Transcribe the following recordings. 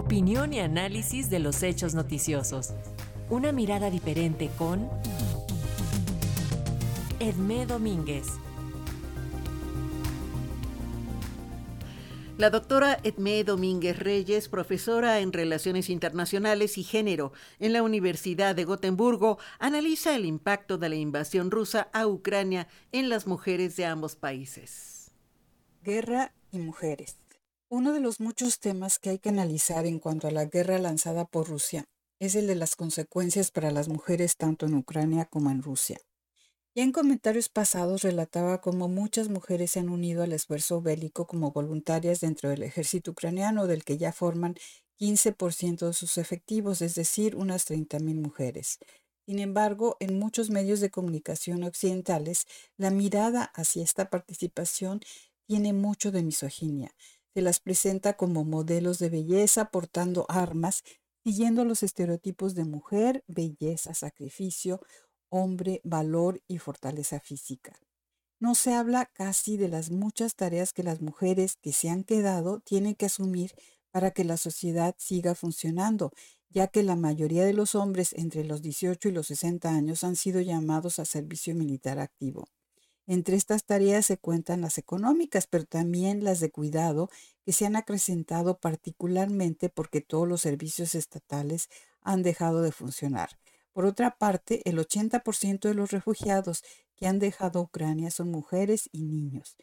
Opinión y análisis de los hechos noticiosos. Una mirada diferente con Edmé Domínguez. La doctora Edmé Domínguez Reyes, profesora en Relaciones Internacionales y Género en la Universidad de Gotemburgo, analiza el impacto de la invasión rusa a Ucrania en las mujeres de ambos países. Guerra y mujeres. Uno de los muchos temas que hay que analizar en cuanto a la guerra lanzada por Rusia es el de las consecuencias para las mujeres tanto en Ucrania como en Rusia. Ya en comentarios pasados relataba cómo muchas mujeres se han unido al esfuerzo bélico como voluntarias dentro del ejército ucraniano, del que ya forman 15% de sus efectivos, es decir, unas 30.000 mujeres. Sin embargo, en muchos medios de comunicación occidentales, la mirada hacia esta participación tiene mucho de misoginia. Se las presenta como modelos de belleza portando armas, siguiendo los estereotipos de mujer, belleza, sacrificio hombre, valor y fortaleza física. No se habla casi de las muchas tareas que las mujeres que se han quedado tienen que asumir para que la sociedad siga funcionando, ya que la mayoría de los hombres entre los 18 y los 60 años han sido llamados a servicio militar activo. Entre estas tareas se cuentan las económicas, pero también las de cuidado, que se han acrecentado particularmente porque todos los servicios estatales han dejado de funcionar. Por otra parte, el 80% de los refugiados que han dejado Ucrania son mujeres y niños.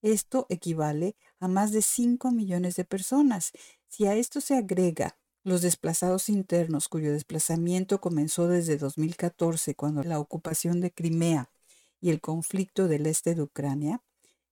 Esto equivale a más de 5 millones de personas. Si a esto se agrega los desplazados internos, cuyo desplazamiento comenzó desde 2014, cuando la ocupación de Crimea y el conflicto del este de Ucrania,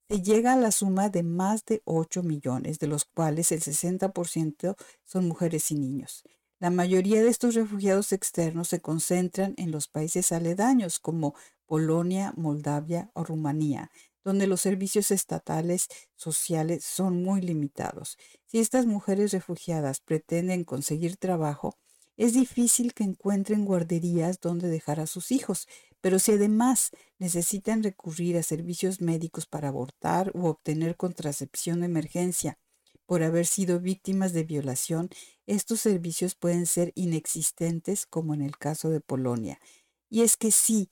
se llega a la suma de más de 8 millones, de los cuales el 60% son mujeres y niños. La mayoría de estos refugiados externos se concentran en los países aledaños como Polonia, Moldavia o Rumanía, donde los servicios estatales sociales son muy limitados. Si estas mujeres refugiadas pretenden conseguir trabajo, es difícil que encuentren guarderías donde dejar a sus hijos, pero si además necesitan recurrir a servicios médicos para abortar u obtener contracepción de emergencia por haber sido víctimas de violación, estos servicios pueden ser inexistentes como en el caso de Polonia. Y es que sí,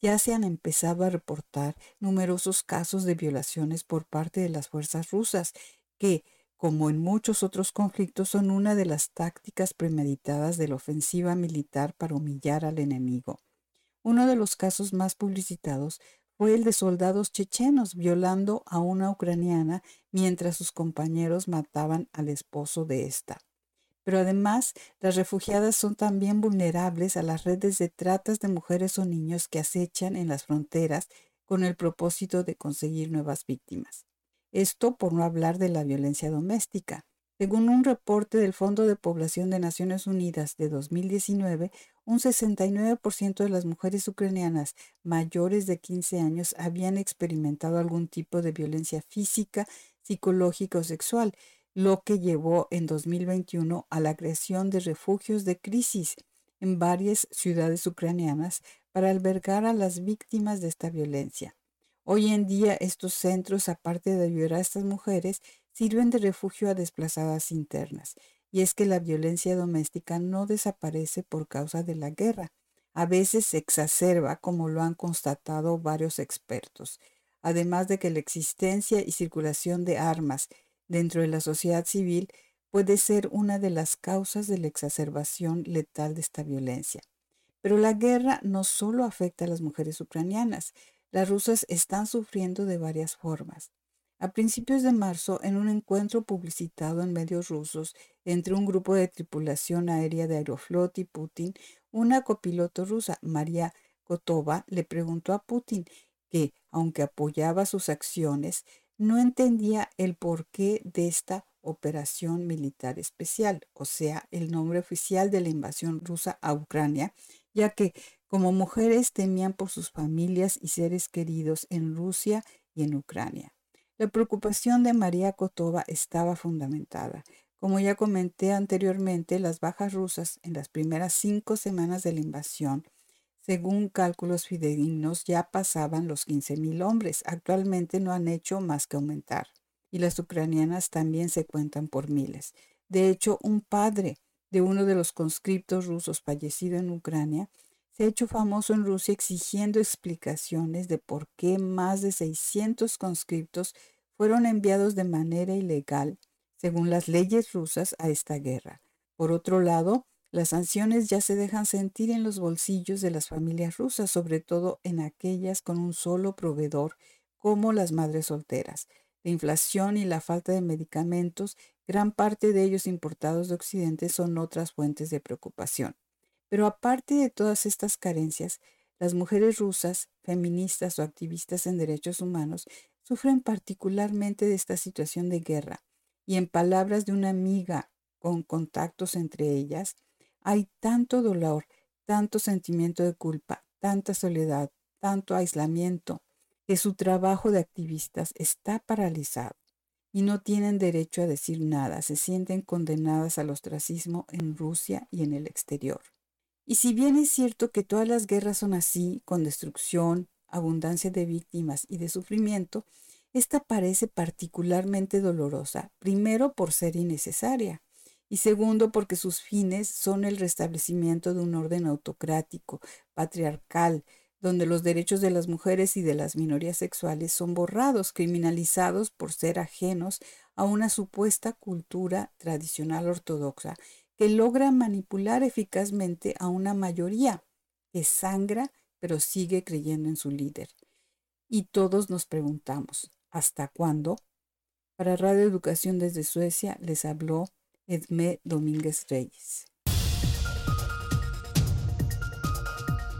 ya se han empezado a reportar numerosos casos de violaciones por parte de las fuerzas rusas, que, como en muchos otros conflictos, son una de las tácticas premeditadas de la ofensiva militar para humillar al enemigo. Uno de los casos más publicitados fue el de soldados chechenos violando a una ucraniana mientras sus compañeros mataban al esposo de esta. Pero además, las refugiadas son también vulnerables a las redes de tratas de mujeres o niños que acechan en las fronteras con el propósito de conseguir nuevas víctimas. Esto por no hablar de la violencia doméstica. Según un reporte del Fondo de Población de Naciones Unidas de 2019, un 69% de las mujeres ucranianas mayores de 15 años habían experimentado algún tipo de violencia física, psicológica o sexual, lo que llevó en 2021 a la creación de refugios de crisis en varias ciudades ucranianas para albergar a las víctimas de esta violencia. Hoy en día estos centros, aparte de ayudar a estas mujeres, sirven de refugio a desplazadas internas. Y es que la violencia doméstica no desaparece por causa de la guerra. A veces se exacerba, como lo han constatado varios expertos. Además de que la existencia y circulación de armas dentro de la sociedad civil puede ser una de las causas de la exacerbación letal de esta violencia. Pero la guerra no solo afecta a las mujeres ucranianas, las rusas están sufriendo de varias formas. A principios de marzo, en un encuentro publicitado en medios rusos entre un grupo de tripulación aérea de Aeroflot y Putin, una copiloto rusa, María Kotova, le preguntó a Putin que, aunque apoyaba sus acciones, no entendía el porqué de esta operación militar especial, o sea, el nombre oficial de la invasión rusa a Ucrania, ya que como mujeres temían por sus familias y seres queridos en Rusia y en Ucrania. La preocupación de María Kotova estaba fundamentada. Como ya comenté anteriormente, las bajas rusas en las primeras cinco semanas de la invasión, según cálculos fidedignos, ya pasaban los 15.000 hombres. Actualmente no han hecho más que aumentar. Y las ucranianas también se cuentan por miles. De hecho, un padre de uno de los conscriptos rusos fallecido en Ucrania se ha hecho famoso en Rusia exigiendo explicaciones de por qué más de 600 conscriptos fueron enviados de manera ilegal, según las leyes rusas, a esta guerra. Por otro lado, las sanciones ya se dejan sentir en los bolsillos de las familias rusas, sobre todo en aquellas con un solo proveedor, como las madres solteras. La inflación y la falta de medicamentos, gran parte de ellos importados de Occidente, son otras fuentes de preocupación. Pero aparte de todas estas carencias, las mujeres rusas, feministas o activistas en derechos humanos, sufren particularmente de esta situación de guerra. Y en palabras de una amiga con contactos entre ellas, hay tanto dolor, tanto sentimiento de culpa, tanta soledad, tanto aislamiento, que su trabajo de activistas está paralizado y no tienen derecho a decir nada, se sienten condenadas al ostracismo en Rusia y en el exterior. Y si bien es cierto que todas las guerras son así, con destrucción, abundancia de víctimas y de sufrimiento, esta parece particularmente dolorosa, primero por ser innecesaria y segundo porque sus fines son el restablecimiento de un orden autocrático, patriarcal, donde los derechos de las mujeres y de las minorías sexuales son borrados, criminalizados por ser ajenos a una supuesta cultura tradicional ortodoxa que logra manipular eficazmente a una mayoría que sangra pero sigue creyendo en su líder. Y todos nos preguntamos, ¿hasta cuándo? Para Radio Educación desde Suecia les habló Edmé Domínguez Reyes.